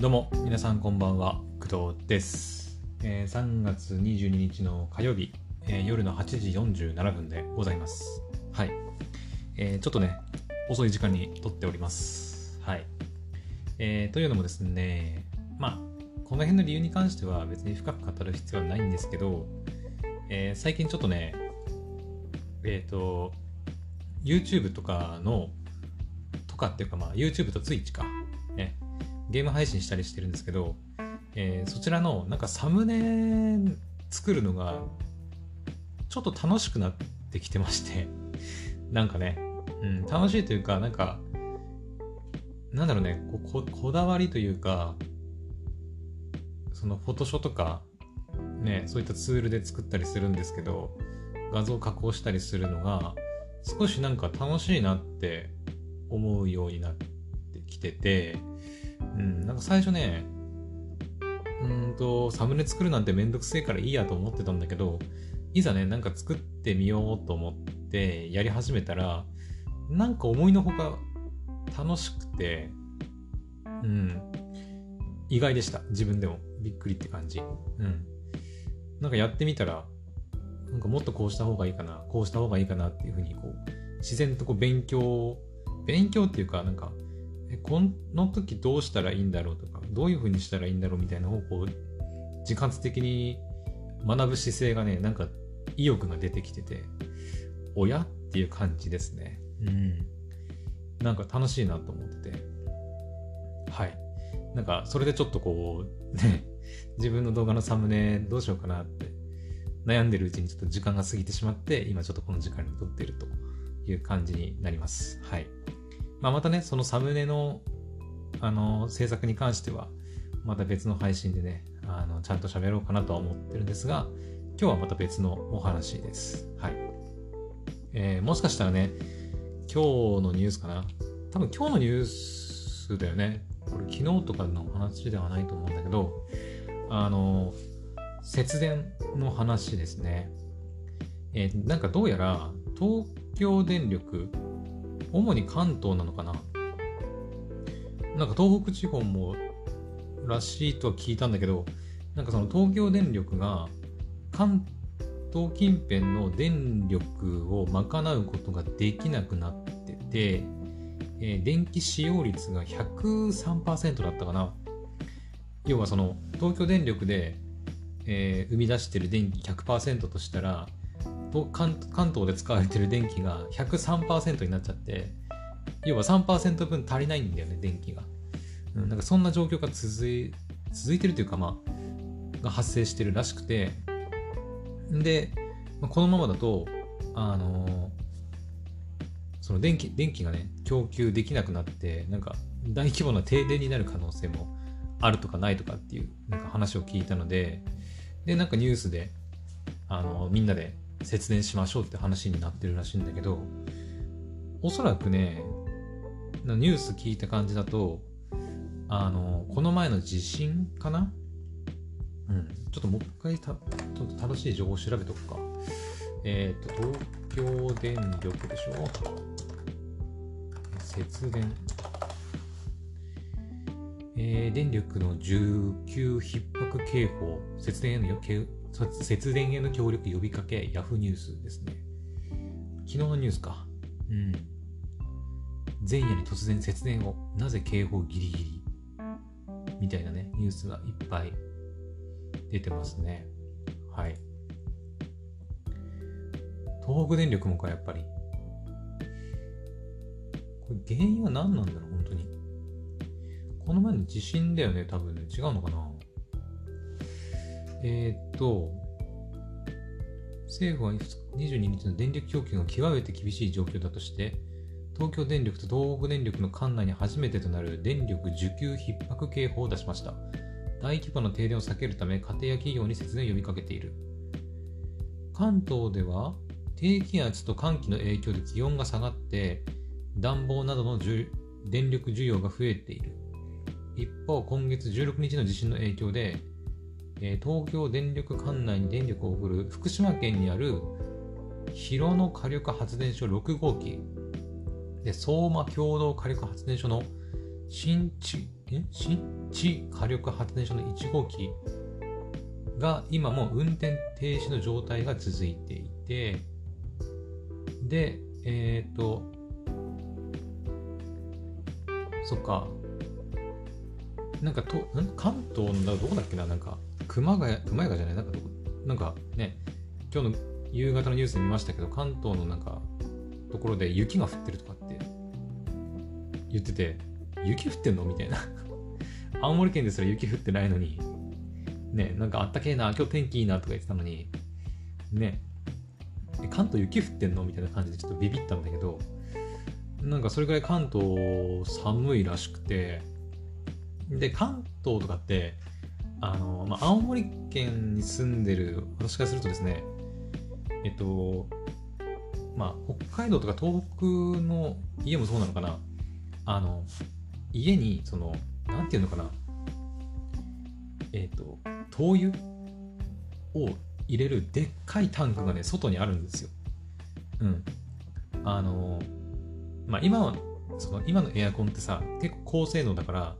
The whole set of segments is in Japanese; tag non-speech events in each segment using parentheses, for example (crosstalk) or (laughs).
どうも皆さんこんばんは工藤です、えー3月22日の火曜日、えー夜の8時47分でございます。はい、えーちょっとね遅い時間に撮っております。はい、えーというのもですねまあこの辺の理由に関しては別に深く語る必要はないんですけど、えー最近ちょっとねえっ、と YouTube とかのとかっていうかまあ YouTube と Twitch か。ゲーム配信したりしてるんですけど、えーそちらのなんかサムネ作るのがちょっと楽しくなってきてまして (laughs) なんかね、うん、楽しいというかなんかなんだろうねこここだわりというかそのフォトショーとかねそういったツールで作ったりするんですけど画像加工したりするのが少しなんか楽しいなって思うようになってきててうん、なんか最初ね、うんと、サムネ作るなんてめんどくせえからいいやと思ってたんだけど、いざね、なんか作ってみようと思ってやり始めたら、なんか思いのほか楽しくて、うん、意外でした。自分でも。びっくりって感じ。うん。なんかやってみたら、なんかもっとこうした方がいいかな、こうした方がいいかなっていうふうに、こう、自然とこう勉強、勉強っていうか、なんか、えこの時どうしたらいいんだろうとかどういう風にしたらいいんだろうみたいな方向自発的に学ぶ姿勢がねなんか意欲が出てきてて親っていう感じですね。うん。なんか楽しいなと思ってて。はい。なんかそれでちょっとこうね自分の動画のサムネどうしようかなって悩んでるうちにちょっと時間が過ぎてしまって今ちょっとこの時間に撮ってるという感じになります。はいまあ、またね、そのサムネの、あの、制作に関しては、また別の配信でね、あの、ちゃんと喋ろうかなとは思ってるんですが、今日はまた別のお話です。はい。えーもしかしたらね、今日のニュースかな。多分今日のニュースだよね。これ昨日とかの話ではないと思うんだけど、あの、節電の話ですね。えーなんかどうやら、東京電力、主に関東なのかな？なんか東北地方もらしいとは聞いたんだけどなんかその東京電力が関東近辺の電力を賄うことができなくなってて、えー電気使用率が103%だったかな。要はその東京電力で、えー生み出してる電気100%としたら関東で使われてる電気が103%になっちゃって要は3%分足りないんだよね電気が、うん、なんかそんな状況が続い続いてるというかまあが発生してるらしくて。で、このままだとあのーその電気電気がね供給できなくなってなんか大規模な停電になる可能性もあるとかないとかっていうなんか話を聞いたのででなんかニュースであのみんなで節電しましょうって話になってるらしいんだけどおそらくねニュース聞いた感じだとあのこの前の地震かな？うん。ちょっともう一回たちょっと正しい情報を調べとくか。えっ、と東京電力でしょ？節電。えー電力の需給逼迫警報。節電への節電への協力呼びかけ、ヤフーニュースですね。昨日のニュースか。うん。前夜に突然節電を、なぜ警報ギリギリ？みたいなね、ニュースがいっぱい出てますね。はい。東北電力もか、やっぱり。これ原因は何なんだろう、本当に。この前の地震だよね、多分ね。違うのかな？えーと、政府は22日の電力供給が極めて厳しい状況だとして、東京電力と東北電力の管内に初めてとなる電力需給逼迫警報を出しました。大規模な停電を避けるため、家庭や企業に節電を呼びかけている。関東では、低気圧と寒気の影響で気温が下がって、暖房などの電力需要が増えている。一方、今月16日の地震の影響で、えー東京電力管内に電力を送る福島県にある広野火力発電所6号機。で相馬共同火力発電所の新地え？新地火力発電所の1号機が今も運転停止の状態が続いていて、で、えっ、ー、と、そっか、なんかと、関東のどこだっけな、なんか、熊谷、熊谷じゃない、なんかどこ、なんかね、今日の夕方のニュース見ましたけど、関東のなんか、ところで雪が降ってるとかって言ってて、雪降ってんのみたいな。(laughs) 青森県ですら雪降ってないのに、ね、なんかあったけえな、今日天気いいなとか言ってたのに、ね、関東雪降ってんのみたいな感じでちょっとビビったんだけど、なんかそれぐらい関東寒いらしくて、で、関東とかって、あの、まあ、青森県に住んでる私からするとですね、えっと、まあ、北海道とか東北の家もそうなのかな、あの、家に、その、なんていうのかな、えっと、灯油を入れるでっかいタンクがね、外にあるんですよ。うん。あの、まあ、今は、その今のエアコンってさ、結構高性能だから、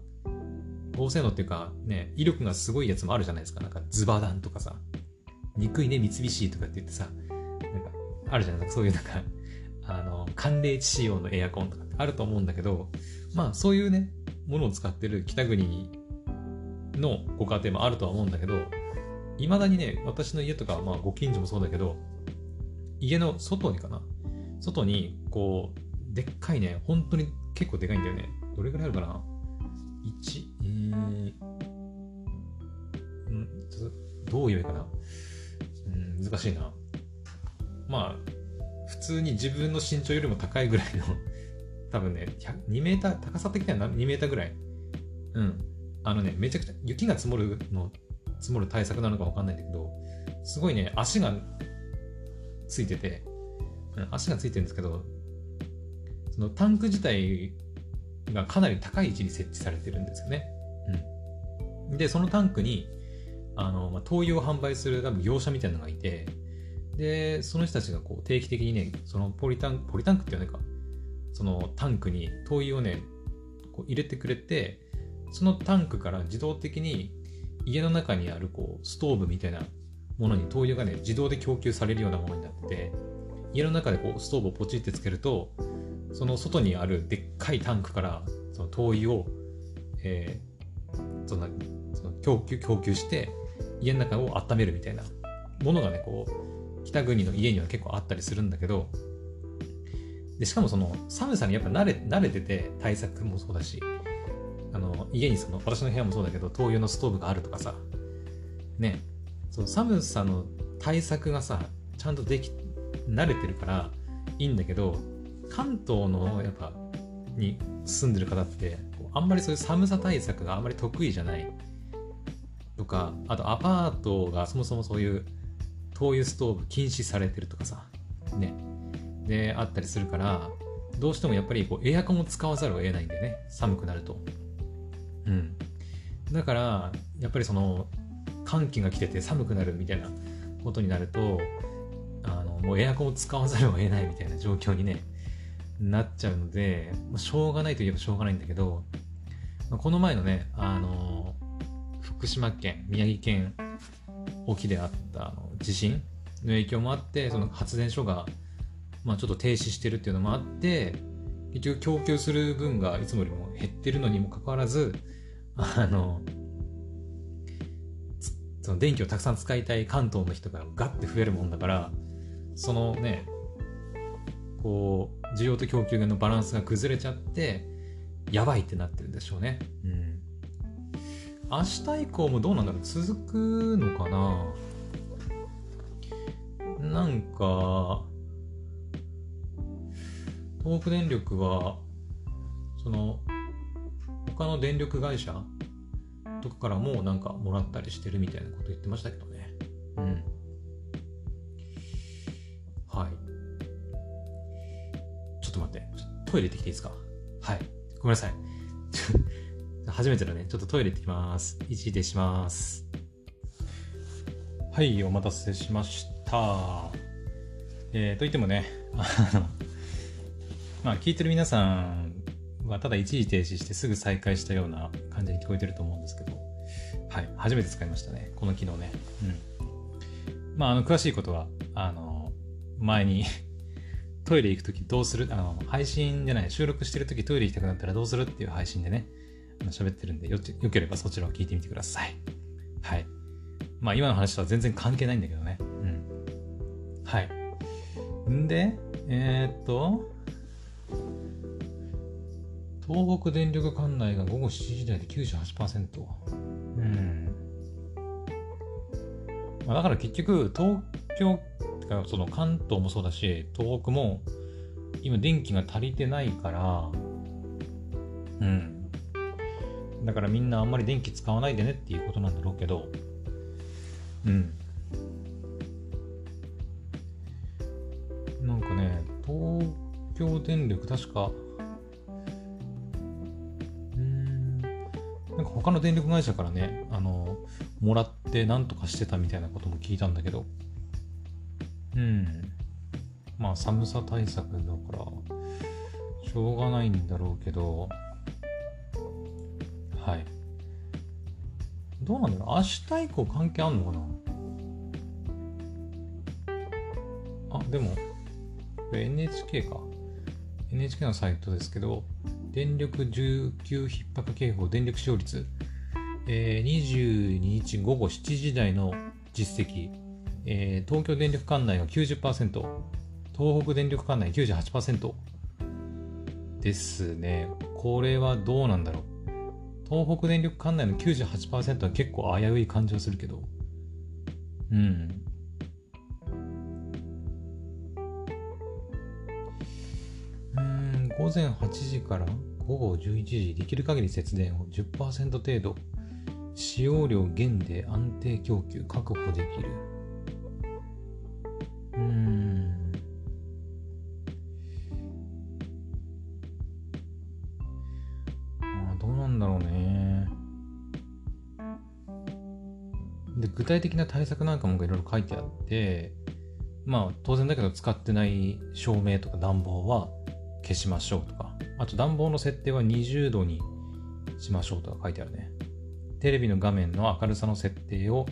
高性能っていうか、ね、威力がすごいやつもあるじゃないですか。なんかズバダンとかさ、憎いね、三菱とかって言ってさ、なんか、あるじゃないですか。そういうなんか、(laughs) あの、寒冷地仕様のエアコンとかってあると思うんだけど、まあ、そういうね、ものを使ってる北国のご家庭もあるとは思うんだけど、いまだにね、私の家とか、まあご近所もそうだけど、家の外にかな？外に、こう、でっかいね、本当に結構でかいんだよね。どれぐらいあるかな ?1、どう言えばいいかな？うん、難しいな。まあ、普通に自分の身長よりも高いぐらいの (laughs) 多分ね、2メーター、高さ的には2メーターぐらい。うん。あのね、めちゃくちゃ雪が積もるの、積もる対策なのかわかんないんだけど、すごいね、足がついてて、うん、足がついてるんですけど、そのタンク自体がかなり高い位置に設置されてるんですよね。うん。で、そのタンクに、あの、まあ、灯油を販売する多分業者みたいなのがいて、で、その人たちがこう定期的にね、そのポリタンク、ポリタンクって言わないか、そのタンクに灯油をね、こう入れてくれて、そのタンクから自動的に家の中にあるこうストーブみたいなものに灯油がね自動で供給されるようなものになってて家の中でこうストーブをポチってつけるとその外にあるでっかいタンクからその灯油を、えー、そのその供給供給して家の中を温めるみたいなものがねこう北国の家には結構あったりするんだけどでしかもその寒さにやっぱ慣れ慣れてて対策もそうだしあの家にその私の部屋もそうだけど灯油のストーブがあるとかさねその寒さの対策がさちゃんとでき慣れてるからいいんだけど関東のやっぱに住んでる方ってあんまりそういう寒さ対策があんまり得意じゃない。とかあとアパートがそもそもそういう灯油ストーブ禁止されてるとかさね。であったりするからどうしてもやっぱりこうエアコンを使わざるを得ないんだよね。寒くなると。うん。だから、やっぱりその、寒気が来てて寒くなるみたいなことになると、あの、もうエアコンを使わざるを得ないみたいな状況にね、なっちゃうので、ま、しょうがないといえばしょうがないんだけど、ま、この前のね、あの、福島県、宮城県沖であったあの地震の影響もあって、その発電所が、まあ、ちょっと停止してるっていうのもあって、結局供給する分がいつもよりも減ってるのにもかかわらず、あの、その電気をたくさん使いたい関東の人がガッて増えるもんだから、そのね、こう、需要と供給のバランスが崩れちゃって、やばいってなってるんでしょうね。うん。明日以降もどうなんだろう？続くのかな？なんか、東北電力は、その、他の電力会社とかからもなんかもらったりしてるみたいなこと言ってましたけどね。うん。はい。ちょっと待って。トイレ行ってきていいですか？はい。ごめんなさい。初めてだね。ちょっとトイレ行ってきます。一時停止します。はい、お待たせしました。えー、といってもね、あの、まあ、聞いてる皆さんはただ一時停止してすぐ再開したような感じに聞こえてると思うんですけど、はい、初めて使いましたね、この機能ね。うん。まあ、あの、詳しいことは、あの、前にトイレ行くときどうするあの、配信じゃない、収録してるときトイレ行きたくなったらどうするっていう配信でね、喋ってるんでよ、よければそちらを聞いてみてください。はい。まあ、今の話とは全然関係ないんだけどね。うん。はい。んで、えー、っと、東北電力管内が午後7時台で98%。うん。まあ、だから結局、東京、その関東もそうだし、東北も今電気が足りてないから、うん。だからみんなあんまり電気使わないでねっていうことなんだろうけど、うん。なんかね、東京電力確かうんなんか他の電力会社からね、あの、もらってなんとかしてたみたいなことも聞いたんだけど、うん。まあ寒さ対策だから、しょうがないんだろうけど、はい。どうなんだろう明日以降関係あんのかな？あ、でも、NHK か。NHK のサイトですけど、電力需給逼迫警報電力使用率、えー、22日午後7時台の実績、えー、東京電力管内が90%、東北電力管内98%ですね。これはどうなんだろう。東北電力管内の98%は結構危うい感じはするけど。うんうん。午前8時から午後11時、できる限り節電を10%程度、使用量減で安定供給確保できる。具体的な対策なんかもいろいろ書いてあって、まあ当然だけど使ってない照明とか暖房は消しましょうとか、あと暖房の設定は20度にしましょうとか書いてあるね。テレビの画面の明るさの設定を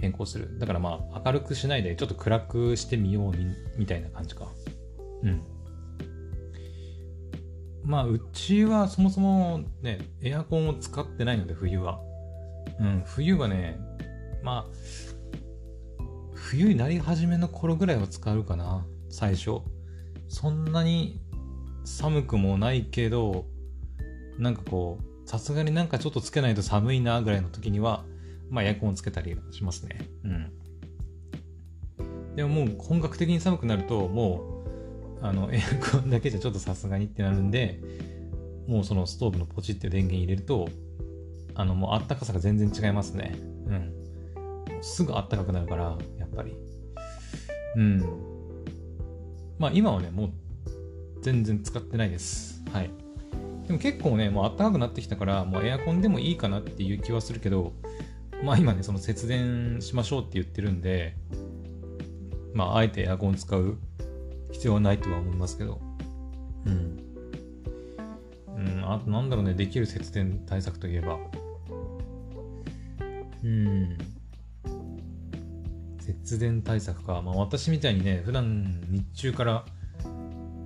変更する。だからまあ明るくしないでちょっと暗くしてみようみたいな感じか。うん。まあうちはそもそもね、エアコンを使ってないので冬は。うん、冬はね、まあ、冬になり始めの頃ぐらいは使うかな、最初。そんなに寒くもないけど、なんかこう、さすがになんかちょっとつけないと寒いなぐらいの時には、まあエアコンをつけたりしますね。うん。でももう本格的に寒くなると、もう、あの、(laughs) エアコンだけじゃちょっとさすがにってなるんで、もうそのストーブのポチって電源入れると、あの、もうあったかさが全然違いますね。すぐあったかくなるから、やっぱり。うん。まあ今はね、もう全然使ってないです。はい。でも結構ね、もう暖かくなってきたから、もうエアコンでもいいかなっていう気はするけど、まあ今ね、その節電しましょうって言ってるんで、まああえてエアコン使う必要はないとは思いますけど、うん。うん、あとなんだろうね、できる節電対策といえば、うん。節電対策か。まあ私みたいにね、普段日中から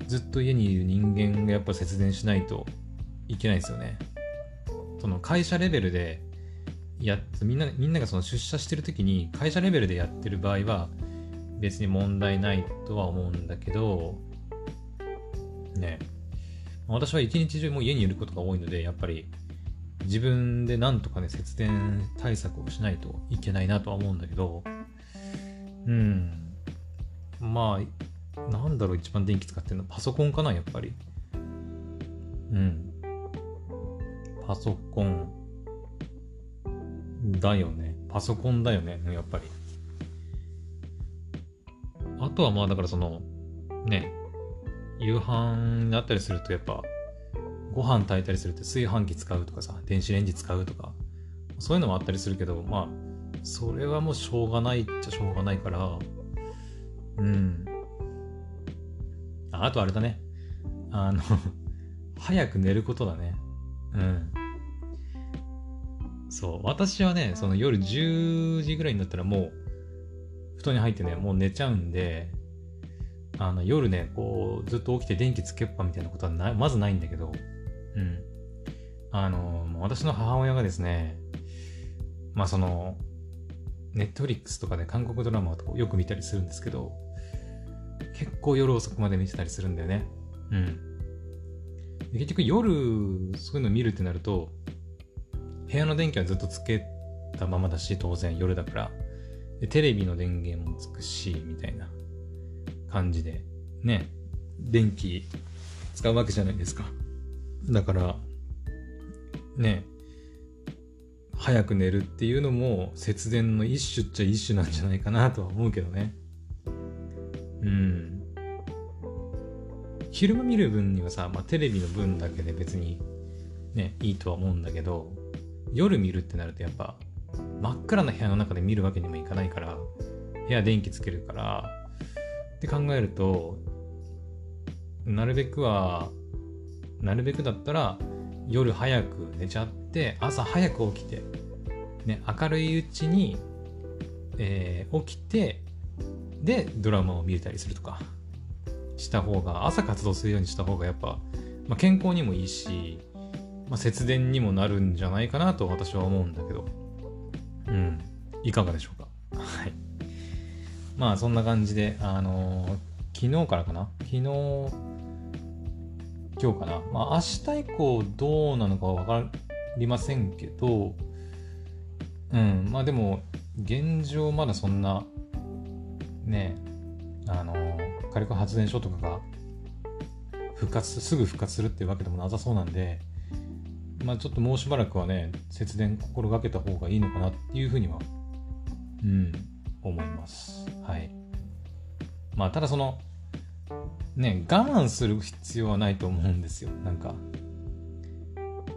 ずっと家にいる人間がやっぱ節電しないといけないですよね。その会社レベルでやみんなみんながその出社してる時に会社レベルでやってる場合は別に問題ないとは思うんだけどね私は一日中もう家にいることが多いのでやっぱり自分でなんとかね節電対策をしないといけないなとは思うんだけどうんまあなんだろう、一番電気使ってるのパソコンかな、やっぱり。うん。パソコン。だよね。パソコンだよね、やっぱり。あとはまあ、だからその、ね、夕飯になったりすると、やっぱ、ご飯炊いたりすると炊飯器使うとかさ、電子レンジ使うとか、そういうのもあったりするけど、まあ、それはもうしょうがないっちゃしょうがないから、うん。あとあれだね。あの (laughs) 早く寝ることだね。うん。そう。私はね、その夜10時ぐらいになったらもう、布団に入ってね、もう寝ちゃうんで、あの、夜ね、こう、ずっと起きて電気つけっぱみたいなことはなまずないんだけど、うん。あの、私の母親がですね、まあその、ネットフリックスとかで韓国ドラマをよく見たりするんですけど、結構夜遅くまで見てたりするんだよね。うん。結局夜、そういうの見るってなると、部屋の電気はずっとつけたままだし、当然夜だから。でテレビの電源もつくし、みたいな感じで、ね、電気使うわけじゃないですか。だから、ね、早く寝るっていうのも節電の一種っちゃ一種なんじゃないかなとは思うけどね。うん。昼間見る分にはさ、まあ、テレビの分だけで別にね、いいとは思うんだけど、夜見るってなるとやっぱ真っ暗な部屋の中で見るわけにもいかないから、部屋電気つけるから、って考えると、なるべくは、なるべくだったら夜早く寝ちゃってて朝早く起きて、ね、明るいうちに、えー、起きてでドラマを見れたりするとかした方が朝活動するようにした方がやっぱ、まあ、健康にもいいし、まあ、節電にもなるんじゃないかなと私は思うんだけど。うん。いかがでしょうか？(laughs) はい。まあそんな感じであのー、昨日からかな？昨日今日かな？まあ、明日以降どうなのかわかりませんけど、うん、まあでも、現状まだそんな、ね、あの、火力発電所とかが復活、すぐ復活するっていうわけでもなさそうなんで、まあちょっともうしばらくはね、節電心がけた方がいいのかなっていうふうには、うん、思います。はい。まあただその、ね、我慢する必要はないと思うんですよ。なんか、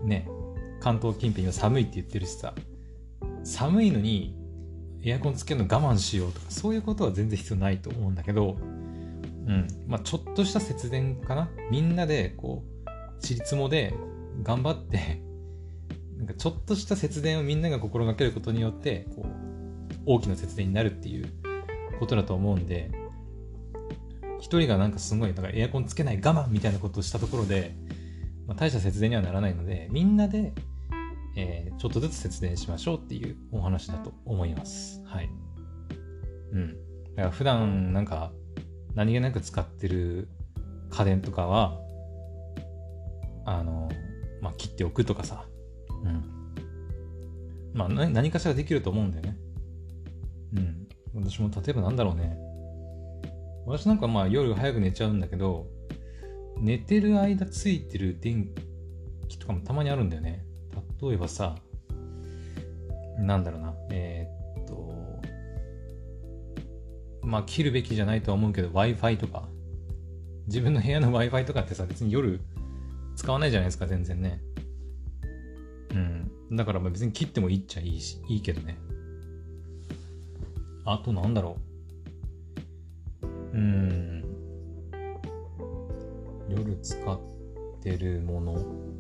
ね、関東近辺は寒いって言ってるしさ、寒いのにエアコンつけるの我慢しようとか、そういうことは全然必要ないと思うんだけど、うん、まあちょっとした節電かな。みんなで、こう、ちりつもで頑張って (laughs) なんかちょっとした節電をみんなが心がけることによって、こう、大きな節電になるっていうことだと思うんで、一人がなんかすごい、だかエアコンつけない我慢みたいなことをしたところで、まあ、大した節電にはならないので、みんなで、えー、ちょっとずつ節電しましょうっていうお話だと思います。はい。うん。だから普段なんか何気なく使ってる家電とかは、あの、まあ、切っておくとかさ、うん。まあ、何かしらできると思うんだよね。うん。私も例えばなんだろうね。私なんかまあ夜早く寝ちゃうんだけど、寝てる間ついてる電気とかもたまにあるんだよね。例えばさ、なんだろうな、えー、っと、まあ切るべきじゃないとは思うけど Wi-Fi とか、自分の部屋の Wi-Fi とかってさ、別に夜使わないじゃないですか、全然ね。うん。だから別に切ってもいいっちゃいいし、いいけどね。あとなんだろう。うん。夜使ってるもの。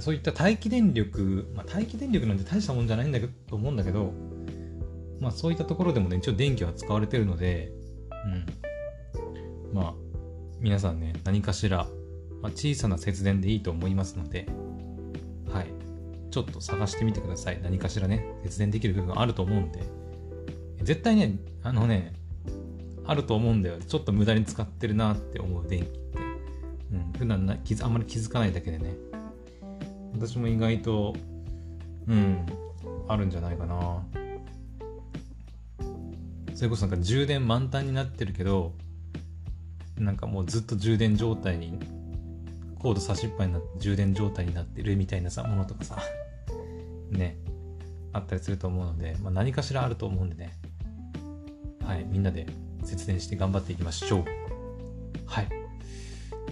そういった待機電力、まあ、待機電力なんて大したもんじゃないんだけど、と思うんだけど、まあそういったところでもね、一応電気は使われてるので、うん。まあ、皆さんね、何かしら、まあ、小さな節電でいいと思いますので、はい。ちょっと探してみてください。何かしらね、節電できる部分あると思うんで、絶対ね、あのね、あると思うんだよ。ちょっと無駄に使ってるなって思う電気って。うん、普段なあんまり気づかないだけでね。私も意外と、うん、あるんじゃないかな。それこそなんか充電満タンになってるけど、なんかもうずっと充電状態に、コード差しっぱになって充電状態になってるみたいなさ、ものとかさ、(laughs) ね、あったりすると思うので、まあ、何かしらあると思うんでね、はい、みんなで節電して頑張っていきましょう。はい。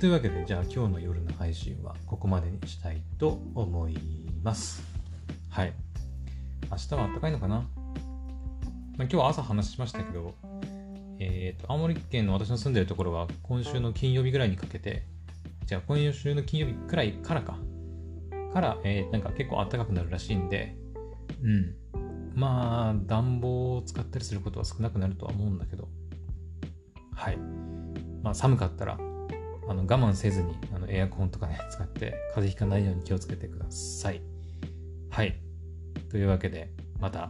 というわけで、じゃあ今日の夜の配信はここまでにしたいと思います。はい。明日は暖かいのかな、まあ、今日は朝話しましたけど、えっ、ー、と、青森県の私の住んでるところは今週の金曜日ぐらいにかけて、じゃあ今週の金曜日くらいからか。から、えー、なんか結構暖かくなるらしいんで、うん。まあ、暖房を使ったりすることは少なくなるとは思うんだけど、はい。まあ、寒かったら、あの我慢せずにあのエアコンとかね、使って風邪ひかないように気をつけてください。はい。というわけで、また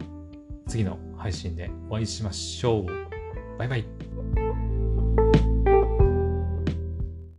次の配信でお会いしましょう。バイバイ。